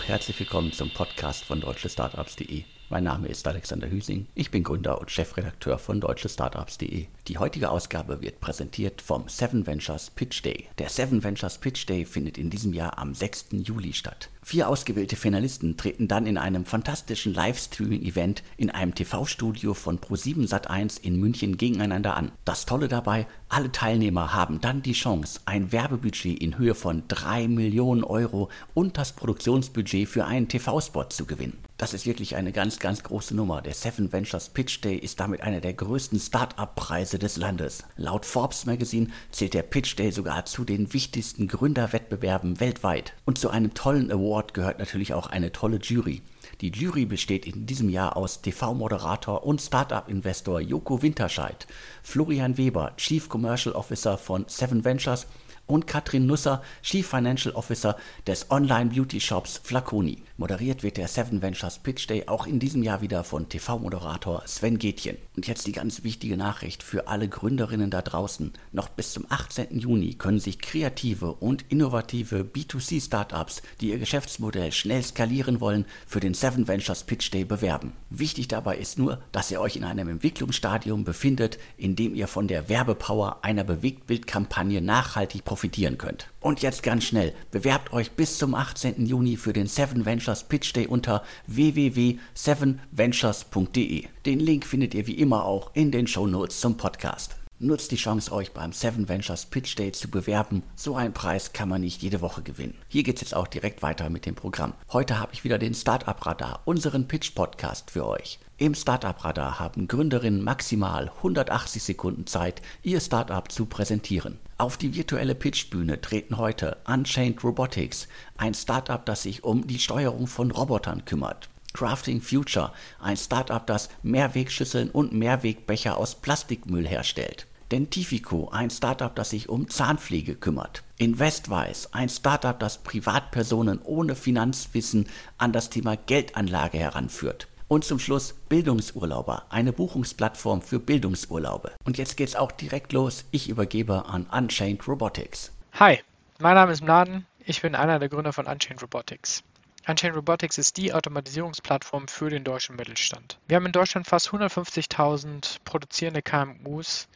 Herzlich willkommen zum Podcast von deutschestartups.de. Mein Name ist Alexander Hüsing, ich bin Gründer und Chefredakteur von deutschestartups.de. Die heutige Ausgabe wird präsentiert vom Seven Ventures Pitch Day. Der Seven Ventures Pitch Day findet in diesem Jahr am 6. Juli statt. Vier ausgewählte Finalisten treten dann in einem fantastischen Livestreaming-Event in einem TV-Studio von Pro7 Sat1 in München gegeneinander an. Das Tolle dabei, alle Teilnehmer haben dann die Chance, ein Werbebudget in Höhe von 3 Millionen Euro und das Produktionsbudget für einen TV-Spot zu gewinnen. Das ist wirklich eine ganz, ganz große Nummer. Der Seven Ventures Pitch Day ist damit einer der größten Start-up-Preise des Landes. Laut Forbes Magazine zählt der Pitch Day sogar zu den wichtigsten Gründerwettbewerben weltweit. Und zu einem tollen Award gehört natürlich auch eine tolle Jury. Die Jury besteht in diesem Jahr aus TV-Moderator und Startup-Investor Joko Winterscheid, Florian Weber, Chief Commercial Officer von Seven Ventures und Katrin Nusser, Chief Financial Officer des Online-Beauty-Shops Flaconi. Moderiert wird der Seven Ventures Pitch Day auch in diesem Jahr wieder von TV-Moderator Sven Gätjen. Und jetzt die ganz wichtige Nachricht für alle Gründerinnen da draußen. Noch bis zum 18. Juni können sich kreative und innovative B2C-Startups, die ihr Geschäftsmodell schnell skalieren wollen, für den Seven Ventures Pitch Day bewerben. Wichtig dabei ist nur, dass ihr euch in einem Entwicklungsstadium befindet, in dem ihr von der Werbepower einer Bewegtbildkampagne nachhaltig profitieren könnt. Und jetzt ganz schnell, bewerbt euch bis zum 18. Juni für den Seven Ventures Pitch Day unter www.sevenventures.de. Den Link findet ihr wie immer auch in den Show Notes zum Podcast. Nutzt die Chance, euch beim Seven Ventures Pitch Day zu bewerben. So einen Preis kann man nicht jede Woche gewinnen. Hier geht's jetzt auch direkt weiter mit dem Programm. Heute habe ich wieder den Startup Radar, unseren Pitch Podcast für euch. Im Startup Radar haben Gründerinnen maximal 180 Sekunden Zeit, ihr Startup zu präsentieren. Auf die virtuelle Pitchbühne treten heute Unchained Robotics, ein Startup, das sich um die Steuerung von Robotern kümmert. Crafting Future, ein Startup, das Mehrwegschüsseln und Mehrwegbecher aus Plastikmüll herstellt. Dentifico, ein Startup, das sich um Zahnpflege kümmert. Investwise, ein Startup, das Privatpersonen ohne Finanzwissen an das Thema Geldanlage heranführt. Und zum Schluss Bildungsurlauber, eine Buchungsplattform für Bildungsurlaube. Und jetzt geht's auch direkt los. Ich übergebe an Unchained Robotics. Hi, mein Name ist Mladen. Ich bin einer der Gründer von Unchained Robotics. Unchained Robotics ist die Automatisierungsplattform für den deutschen Mittelstand. Wir haben in Deutschland fast 150.000 produzierende KMUs,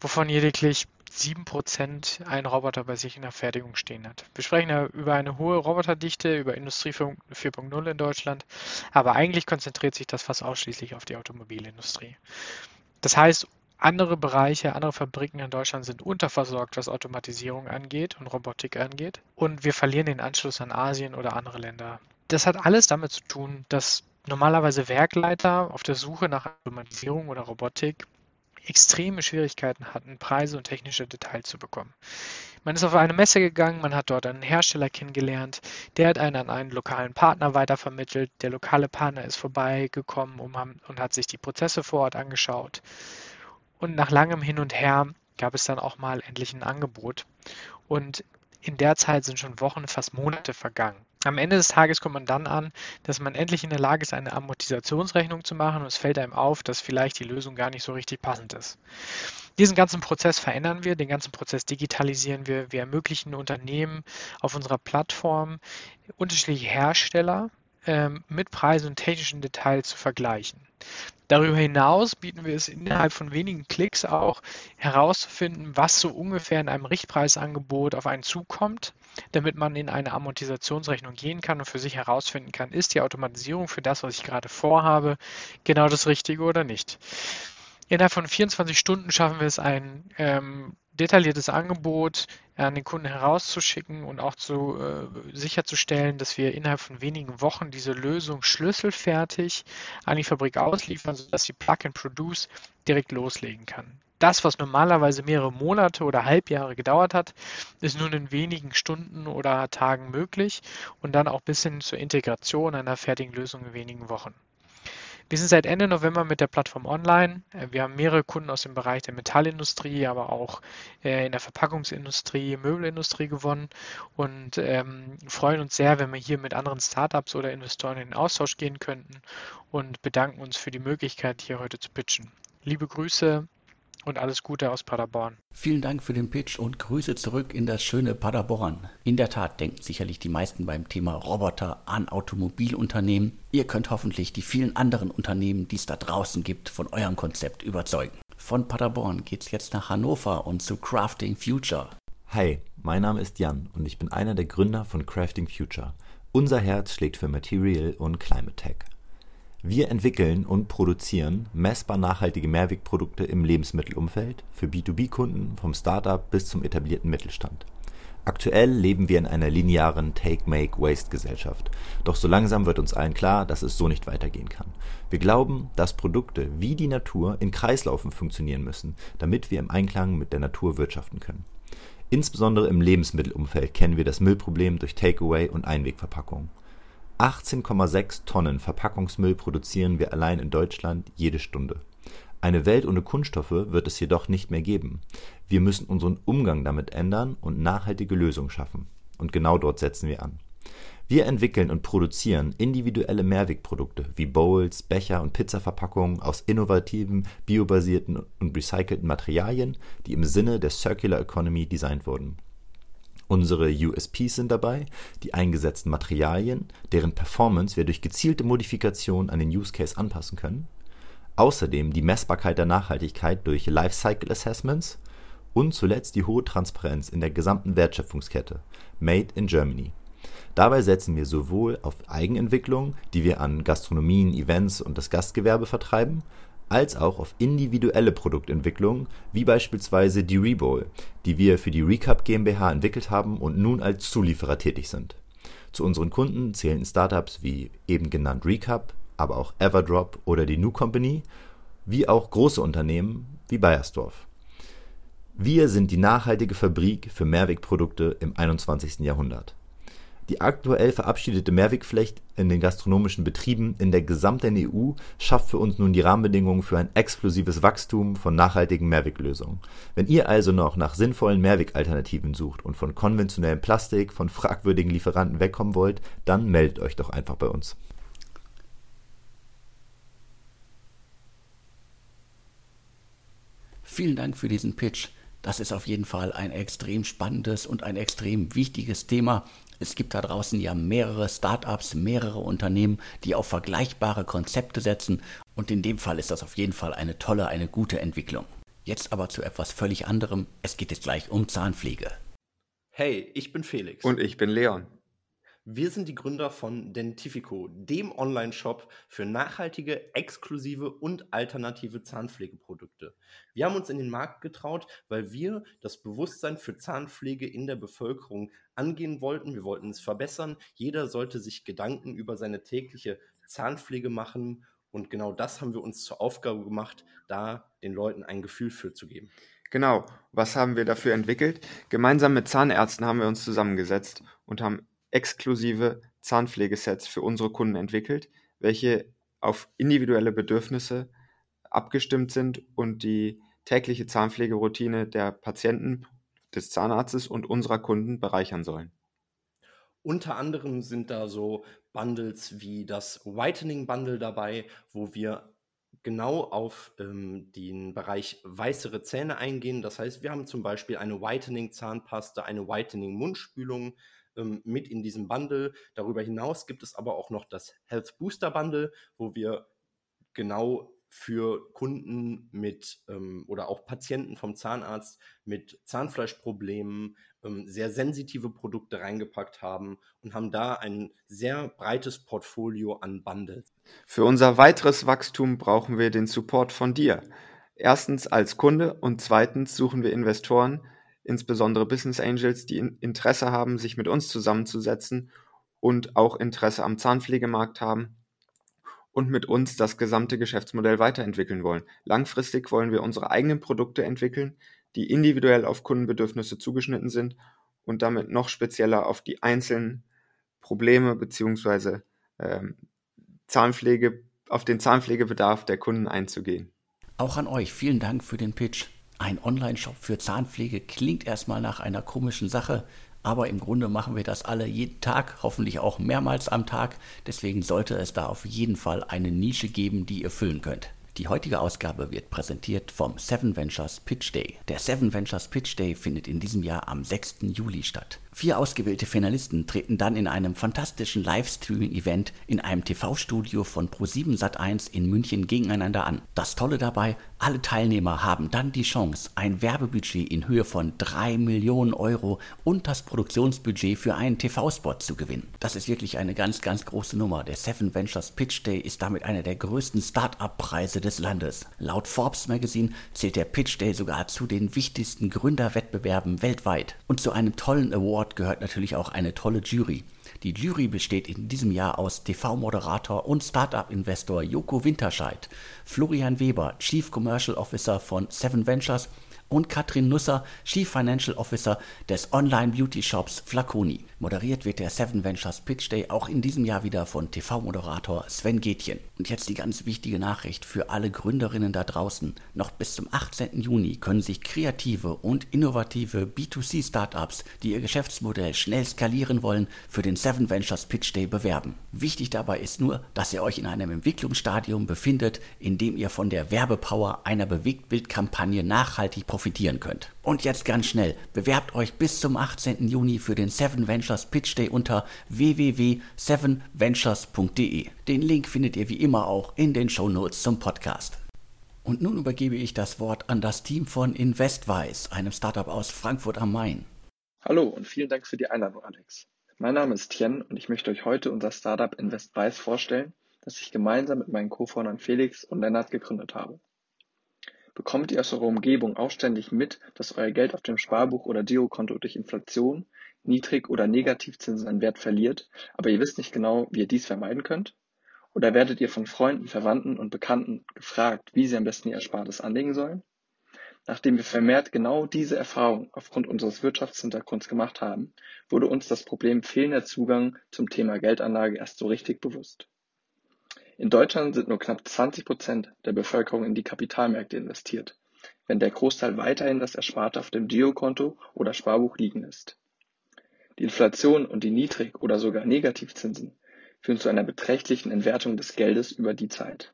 wovon lediglich 7% einen Roboter bei sich in der Fertigung stehen hat. Wir sprechen ja über eine hohe Roboterdichte, über Industrie 4.0 in Deutschland, aber eigentlich konzentriert sich das fast ausschließlich auf die Automobilindustrie. Das heißt, andere Bereiche, andere Fabriken in Deutschland sind unterversorgt, was Automatisierung angeht und Robotik angeht. Und wir verlieren den Anschluss an Asien oder andere Länder. Das hat alles damit zu tun, dass normalerweise Werkleiter auf der Suche nach Automatisierung oder Robotik extreme Schwierigkeiten hatten, Preise und technische Details zu bekommen. Man ist auf eine Messe gegangen, man hat dort einen Hersteller kennengelernt, der hat einen an einen lokalen Partner weitervermittelt. Der lokale Partner ist vorbeigekommen und hat sich die Prozesse vor Ort angeschaut. Und nach langem Hin und Her gab es dann auch mal endlich ein Angebot. Und in der Zeit sind schon Wochen, fast Monate vergangen. Am Ende des Tages kommt man dann an, dass man endlich in der Lage ist, eine Amortisationsrechnung zu machen und es fällt einem auf, dass vielleicht die Lösung gar nicht so richtig passend ist. Diesen ganzen Prozess verändern wir, den ganzen Prozess digitalisieren wir. Wir ermöglichen Unternehmen auf unserer Plattform unterschiedliche Hersteller ähm, mit Preisen und technischen Details zu vergleichen. Darüber hinaus bieten wir es innerhalb von wenigen Klicks auch herauszufinden, was so ungefähr in einem Richtpreisangebot auf einen zukommt, damit man in eine Amortisationsrechnung gehen kann und für sich herausfinden kann, ist die Automatisierung für das, was ich gerade vorhabe, genau das Richtige oder nicht. Innerhalb von 24 Stunden schaffen wir es, ein ähm, detailliertes Angebot an den Kunden herauszuschicken und auch zu, äh, sicherzustellen, dass wir innerhalb von wenigen Wochen diese Lösung schlüsselfertig an die Fabrik ausliefern, sodass die Plug-and-Produce direkt loslegen kann. Das, was normalerweise mehrere Monate oder Halbjahre gedauert hat, ist nun in wenigen Stunden oder Tagen möglich und dann auch bis hin zur Integration einer fertigen Lösung in wenigen Wochen. Wir sind seit Ende November mit der Plattform online. Äh, wir haben mehrere Kunden aus dem Bereich der Metallindustrie, aber auch äh, in der Verpackungsindustrie, Möbelindustrie gewonnen und ähm, freuen uns sehr, wenn wir hier mit anderen Startups oder Investoren in den Austausch gehen könnten und bedanken uns für die Möglichkeit, hier heute zu pitchen. Liebe Grüße, und alles Gute aus Paderborn. Vielen Dank für den Pitch und Grüße zurück in das schöne Paderborn. In der Tat denken sicherlich die meisten beim Thema Roboter an Automobilunternehmen. Ihr könnt hoffentlich die vielen anderen Unternehmen, die es da draußen gibt, von eurem Konzept überzeugen. Von Paderborn geht's jetzt nach Hannover und zu Crafting Future. Hi, mein Name ist Jan und ich bin einer der Gründer von Crafting Future. Unser Herz schlägt für Material und Climate Tech. Wir entwickeln und produzieren messbar nachhaltige Mehrwegprodukte im Lebensmittelumfeld für B2B-Kunden vom Startup bis zum etablierten Mittelstand. Aktuell leben wir in einer linearen Take-Make-Waste-Gesellschaft. Doch so langsam wird uns allen klar, dass es so nicht weitergehen kann. Wir glauben, dass Produkte wie die Natur in Kreislaufen funktionieren müssen, damit wir im Einklang mit der Natur wirtschaften können. Insbesondere im Lebensmittelumfeld kennen wir das Müllproblem durch Takeaway und Einwegverpackungen. 18,6 Tonnen Verpackungsmüll produzieren wir allein in Deutschland jede Stunde. Eine Welt ohne Kunststoffe wird es jedoch nicht mehr geben. Wir müssen unseren Umgang damit ändern und nachhaltige Lösungen schaffen. Und genau dort setzen wir an. Wir entwickeln und produzieren individuelle Mehrwegprodukte wie Bowls, Becher und Pizzaverpackungen aus innovativen, biobasierten und recycelten Materialien, die im Sinne der Circular Economy designt wurden. Unsere USPs sind dabei die eingesetzten Materialien, deren Performance wir durch gezielte Modifikation an den Use Case anpassen können, außerdem die Messbarkeit der Nachhaltigkeit durch Lifecycle Assessments und zuletzt die hohe Transparenz in der gesamten Wertschöpfungskette Made in Germany. Dabei setzen wir sowohl auf Eigenentwicklung, die wir an Gastronomien, Events und das Gastgewerbe vertreiben, als auch auf individuelle Produktentwicklung, wie beispielsweise die Rebowl, die wir für die Recap GmbH entwickelt haben und nun als Zulieferer tätig sind. Zu unseren Kunden zählen Startups wie eben genannt Recap, aber auch Everdrop oder die New Company, wie auch große Unternehmen wie Bayersdorf. Wir sind die nachhaltige Fabrik für Mehrwegprodukte im 21. Jahrhundert. Die aktuell verabschiedete Mehrwegpflicht in den gastronomischen Betrieben in der gesamten EU schafft für uns nun die Rahmenbedingungen für ein explosives Wachstum von nachhaltigen Mehrweglösungen. Wenn ihr also noch nach sinnvollen Mehrwegalternativen sucht und von konventionellem Plastik von fragwürdigen Lieferanten wegkommen wollt, dann meldet euch doch einfach bei uns. Vielen Dank für diesen Pitch. Das ist auf jeden Fall ein extrem spannendes und ein extrem wichtiges Thema. Es gibt da draußen ja mehrere Startups, mehrere Unternehmen, die auf vergleichbare Konzepte setzen und in dem Fall ist das auf jeden Fall eine tolle, eine gute Entwicklung. Jetzt aber zu etwas völlig anderem. Es geht jetzt gleich um Zahnpflege. Hey, ich bin Felix. Und ich bin Leon. Wir sind die Gründer von Dentifico, dem Online-Shop für nachhaltige, exklusive und alternative Zahnpflegeprodukte. Wir haben uns in den Markt getraut, weil wir das Bewusstsein für Zahnpflege in der Bevölkerung angehen wollten. Wir wollten es verbessern. Jeder sollte sich Gedanken über seine tägliche Zahnpflege machen. Und genau das haben wir uns zur Aufgabe gemacht, da den Leuten ein Gefühl für zu geben. Genau, was haben wir dafür entwickelt? Gemeinsam mit Zahnärzten haben wir uns zusammengesetzt und haben exklusive Zahnpflegesets für unsere Kunden entwickelt, welche auf individuelle Bedürfnisse abgestimmt sind und die tägliche Zahnpflegeroutine der Patienten, des Zahnarztes und unserer Kunden bereichern sollen. Unter anderem sind da so Bundles wie das Whitening Bundle dabei, wo wir genau auf ähm, den Bereich weißere Zähne eingehen. Das heißt, wir haben zum Beispiel eine Whitening Zahnpasta, eine Whitening Mundspülung, ähm, mit in diesem Bundle. Darüber hinaus gibt es aber auch noch das Health Booster Bundle, wo wir genau für Kunden mit ähm, oder auch Patienten vom Zahnarzt mit Zahnfleischproblemen ähm, sehr sensitive Produkte reingepackt haben und haben da ein sehr breites Portfolio an Bundles. Für unser weiteres Wachstum brauchen wir den Support von dir. Erstens als Kunde und zweitens suchen wir Investoren, insbesondere Business Angels, die Interesse haben, sich mit uns zusammenzusetzen und auch Interesse am Zahnpflegemarkt haben und mit uns das gesamte Geschäftsmodell weiterentwickeln wollen. Langfristig wollen wir unsere eigenen Produkte entwickeln, die individuell auf Kundenbedürfnisse zugeschnitten sind und damit noch spezieller auf die einzelnen Probleme bzw. Ähm, Zahnpflege, auf den Zahnpflegebedarf der Kunden einzugehen. Auch an euch vielen Dank für den Pitch. Ein Online-Shop für Zahnpflege klingt erstmal nach einer komischen Sache, aber im Grunde machen wir das alle jeden Tag, hoffentlich auch mehrmals am Tag. Deswegen sollte es da auf jeden Fall eine Nische geben, die ihr füllen könnt. Die heutige Ausgabe wird präsentiert vom Seven Ventures Pitch Day. Der Seven Ventures Pitch Day findet in diesem Jahr am 6. Juli statt. Vier ausgewählte Finalisten treten dann in einem fantastischen Livestreaming-Event in einem TV-Studio von Pro7 Sat1 in München gegeneinander an. Das Tolle dabei, alle Teilnehmer haben dann die Chance, ein Werbebudget in Höhe von 3 Millionen Euro und das Produktionsbudget für einen TV-Spot zu gewinnen. Das ist wirklich eine ganz, ganz große Nummer. Der Seven Ventures Pitch Day ist damit einer der größten Start-up-Preise des Landes. Laut Forbes Magazine zählt der Pitch Day sogar zu den wichtigsten Gründerwettbewerben weltweit. Und zu einem tollen Award gehört natürlich auch eine tolle Jury. Die Jury besteht in diesem Jahr aus TV-Moderator und Startup-Investor Joko Winterscheid, Florian Weber, Chief Commercial Officer von Seven Ventures und Katrin Nusser, Chief Financial Officer des Online-Beauty-Shops Flaconi. Moderiert wird der Seven Ventures Pitch Day auch in diesem Jahr wieder von TV-Moderator Sven Gätjen. Und jetzt die ganz wichtige Nachricht für alle Gründerinnen da draußen. Noch bis zum 18. Juni können sich kreative und innovative B2C-Startups, die ihr Geschäftsmodell schnell skalieren wollen, für den Seven Ventures Pitch Day bewerben. Wichtig dabei ist nur, dass ihr euch in einem Entwicklungsstadium befindet, in dem ihr von der Werbepower einer Bewegtbildkampagne nachhaltig profitiert profitieren könnt. Und jetzt ganz schnell, bewerbt euch bis zum 18. Juni für den Seven Ventures Pitch Day unter www.sevenventures.de. Den Link findet ihr wie immer auch in den Show Notes zum Podcast. Und nun übergebe ich das Wort an das Team von InvestWise, einem Startup aus Frankfurt am Main. Hallo und vielen Dank für die Einladung, Alex. Mein Name ist Tien und ich möchte euch heute unser Startup InvestWise vorstellen, das ich gemeinsam mit meinen Co-Foundern Felix und Lennart gegründet habe. Bekommt ihr aus eurer Umgebung auch ständig mit, dass euer Geld auf dem Sparbuch oder Girokonto durch Inflation, Niedrig- oder Negativzinsen an Wert verliert, aber ihr wisst nicht genau, wie ihr dies vermeiden könnt? Oder werdet ihr von Freunden, Verwandten und Bekannten gefragt, wie sie am besten ihr Erspartes anlegen sollen? Nachdem wir vermehrt genau diese Erfahrung aufgrund unseres Wirtschaftshintergrunds gemacht haben, wurde uns das Problem fehlender Zugang zum Thema Geldanlage erst so richtig bewusst. In Deutschland sind nur knapp 20 Prozent der Bevölkerung in die Kapitalmärkte investiert, wenn der Großteil weiterhin das Ersparte auf dem Girokonto oder Sparbuch liegen lässt. Die Inflation und die Niedrig- oder sogar Negativzinsen führen zu einer beträchtlichen Entwertung des Geldes über die Zeit.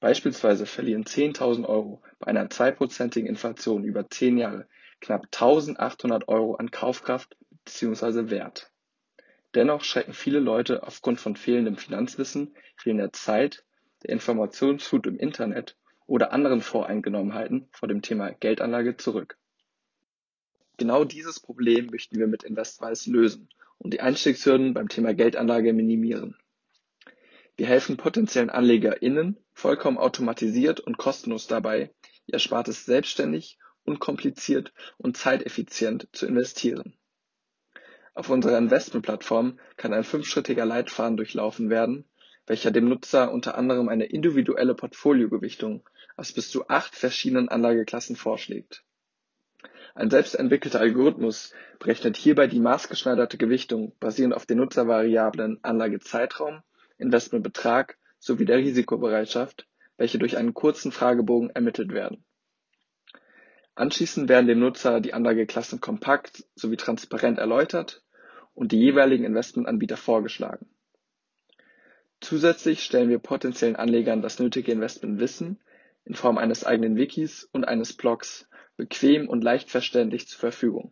Beispielsweise verlieren 10.000 Euro bei einer zweiprozentigen Inflation über 10 Jahre knapp 1.800 Euro an Kaufkraft bzw. Wert. Dennoch schrecken viele Leute aufgrund von fehlendem Finanzwissen, fehlender Zeit, der Informationsflut im Internet oder anderen Voreingenommenheiten vor dem Thema Geldanlage zurück. Genau dieses Problem möchten wir mit InvestWise lösen und die Einstiegshürden beim Thema Geldanlage minimieren. Wir helfen potenziellen AnlegerInnen vollkommen automatisiert und kostenlos dabei, ihr Erspartes selbstständig, unkompliziert und zeiteffizient zu investieren. Auf unserer Investmentplattform kann ein fünfschrittiger Leitfaden durchlaufen werden, welcher dem Nutzer unter anderem eine individuelle Portfoliogewichtung aus bis zu acht verschiedenen Anlageklassen vorschlägt. Ein selbstentwickelter Algorithmus berechnet hierbei die maßgeschneiderte Gewichtung basierend auf den Nutzervariablen Anlagezeitraum, Investmentbetrag sowie der Risikobereitschaft, welche durch einen kurzen Fragebogen ermittelt werden Anschließend werden dem Nutzer die Anlageklassen kompakt sowie transparent erläutert und die jeweiligen Investmentanbieter vorgeschlagen. Zusätzlich stellen wir potenziellen Anlegern das nötige Investmentwissen in Form eines eigenen Wikis und eines Blogs bequem und leicht verständlich zur Verfügung.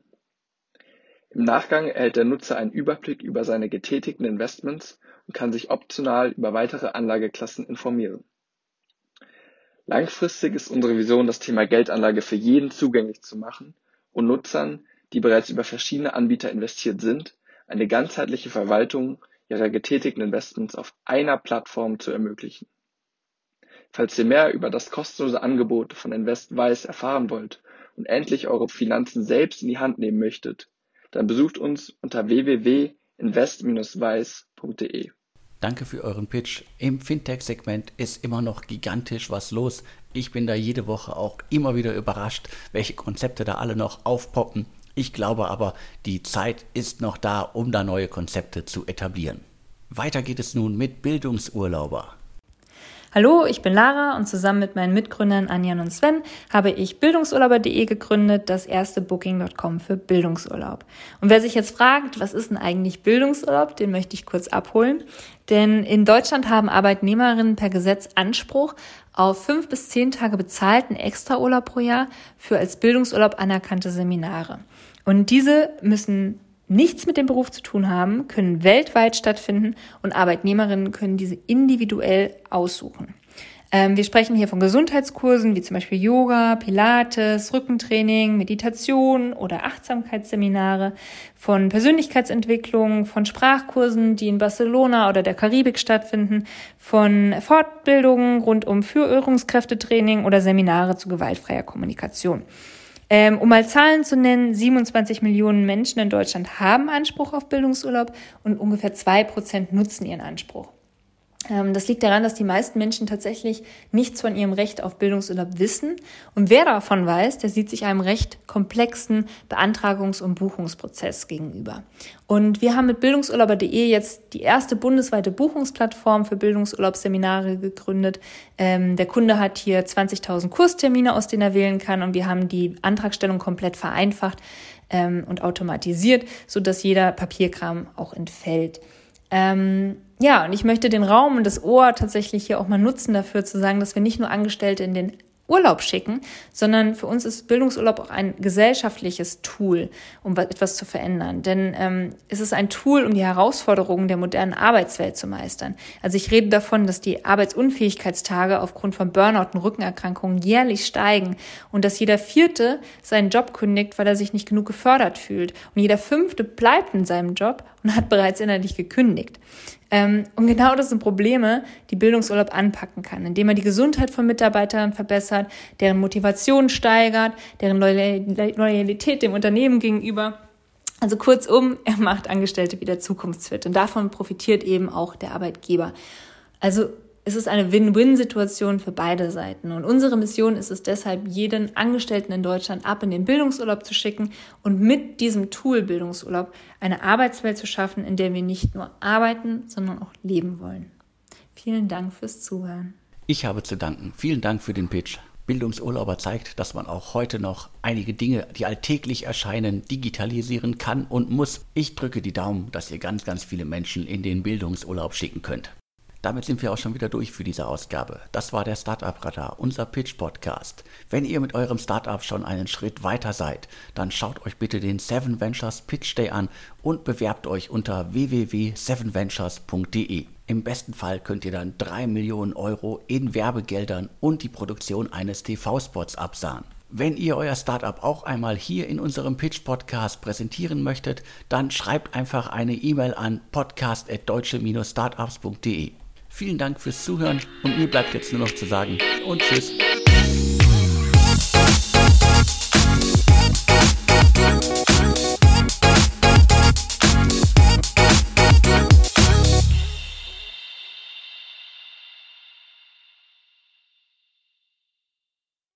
Im Nachgang erhält der Nutzer einen Überblick über seine getätigten Investments und kann sich optional über weitere Anlageklassen informieren. Langfristig ist unsere Vision, das Thema Geldanlage für jeden zugänglich zu machen und Nutzern, die bereits über verschiedene Anbieter investiert sind, eine ganzheitliche Verwaltung ihrer getätigten Investments auf einer Plattform zu ermöglichen. Falls ihr mehr über das kostenlose Angebot von InvestWise erfahren wollt und endlich eure Finanzen selbst in die Hand nehmen möchtet, dann besucht uns unter www.invest-wise.de. Danke für euren Pitch. Im Fintech-Segment ist immer noch gigantisch was los. Ich bin da jede Woche auch immer wieder überrascht, welche Konzepte da alle noch aufpoppen. Ich glaube aber, die Zeit ist noch da, um da neue Konzepte zu etablieren. Weiter geht es nun mit Bildungsurlauber. Hallo, ich bin Lara und zusammen mit meinen Mitgründern Anjan und Sven habe ich bildungsurlauber.de gegründet, das erste Booking.com für Bildungsurlaub. Und wer sich jetzt fragt, was ist denn eigentlich Bildungsurlaub, den möchte ich kurz abholen. Denn in Deutschland haben Arbeitnehmerinnen per Gesetz Anspruch auf fünf bis zehn Tage bezahlten Extraurlaub pro Jahr für als Bildungsurlaub anerkannte Seminare. Und diese müssen nichts mit dem Beruf zu tun haben, können weltweit stattfinden und Arbeitnehmerinnen können diese individuell aussuchen. Ähm, wir sprechen hier von Gesundheitskursen wie zum Beispiel Yoga, Pilates, Rückentraining, Meditation oder Achtsamkeitsseminare, von Persönlichkeitsentwicklung, von Sprachkursen, die in Barcelona oder der Karibik stattfinden, von Fortbildungen rund um Führungskräftetraining oder Seminare zu gewaltfreier Kommunikation. Ähm, um mal Zahlen zu nennen, 27 Millionen Menschen in Deutschland haben Anspruch auf Bildungsurlaub und ungefähr zwei Prozent nutzen ihren Anspruch. Ähm, das liegt daran, dass die meisten Menschen tatsächlich nichts von ihrem Recht auf Bildungsurlaub wissen. Und wer davon weiß, der sieht sich einem recht komplexen Beantragungs- und Buchungsprozess gegenüber. Und wir haben mit bildungsurlauber.de jetzt die erste bundesweite Buchungsplattform für Bildungsurlaubsseminare gegründet. Ähm, der Kunde hat hier 20.000 Kurstermine, aus denen er wählen kann. Und wir haben die Antragstellung komplett vereinfacht ähm, und automatisiert, sodass jeder Papierkram auch entfällt. Ähm, ja, und ich möchte den Raum und das Ohr tatsächlich hier auch mal nutzen dafür zu sagen, dass wir nicht nur Angestellte in den Urlaub schicken, sondern für uns ist Bildungsurlaub auch ein gesellschaftliches Tool, um etwas zu verändern. Denn ähm, es ist ein Tool, um die Herausforderungen der modernen Arbeitswelt zu meistern. Also ich rede davon, dass die Arbeitsunfähigkeitstage aufgrund von Burnout und Rückenerkrankungen jährlich steigen und dass jeder Vierte seinen Job kündigt, weil er sich nicht genug gefördert fühlt. Und jeder Fünfte bleibt in seinem Job und hat bereits innerlich gekündigt. Ähm, und genau das sind Probleme, die Bildungsurlaub anpacken kann, indem er die Gesundheit von Mitarbeitern verbessert, deren Motivation steigert, deren Loyalität dem Unternehmen gegenüber. Also kurzum, er macht Angestellte wieder zukunftsfit und davon profitiert eben auch der Arbeitgeber. Also es ist eine Win-Win-Situation für beide Seiten. Und unsere Mission ist es deshalb, jeden Angestellten in Deutschland ab in den Bildungsurlaub zu schicken und mit diesem Tool Bildungsurlaub eine Arbeitswelt zu schaffen, in der wir nicht nur arbeiten, sondern auch leben wollen. Vielen Dank fürs Zuhören. Ich habe zu danken. Vielen Dank für den Pitch. Bildungsurlauber zeigt, dass man auch heute noch einige Dinge, die alltäglich erscheinen, digitalisieren kann und muss. Ich drücke die Daumen, dass ihr ganz, ganz viele Menschen in den Bildungsurlaub schicken könnt. Damit sind wir auch schon wieder durch für diese Ausgabe. Das war der Startup Radar, unser Pitch Podcast. Wenn ihr mit eurem Startup schon einen Schritt weiter seid, dann schaut euch bitte den Seven Ventures Pitch Day an und bewerbt euch unter www.sevenventures.de. Im besten Fall könnt ihr dann 3 Millionen Euro in Werbegeldern und die Produktion eines TV-Spots absahen. Wenn ihr euer Startup auch einmal hier in unserem Pitch Podcast präsentieren möchtet, dann schreibt einfach eine E-Mail an podcast@deutsche-startups.de. Vielen Dank fürs Zuhören und mir bleibt jetzt nur noch zu sagen und tschüss.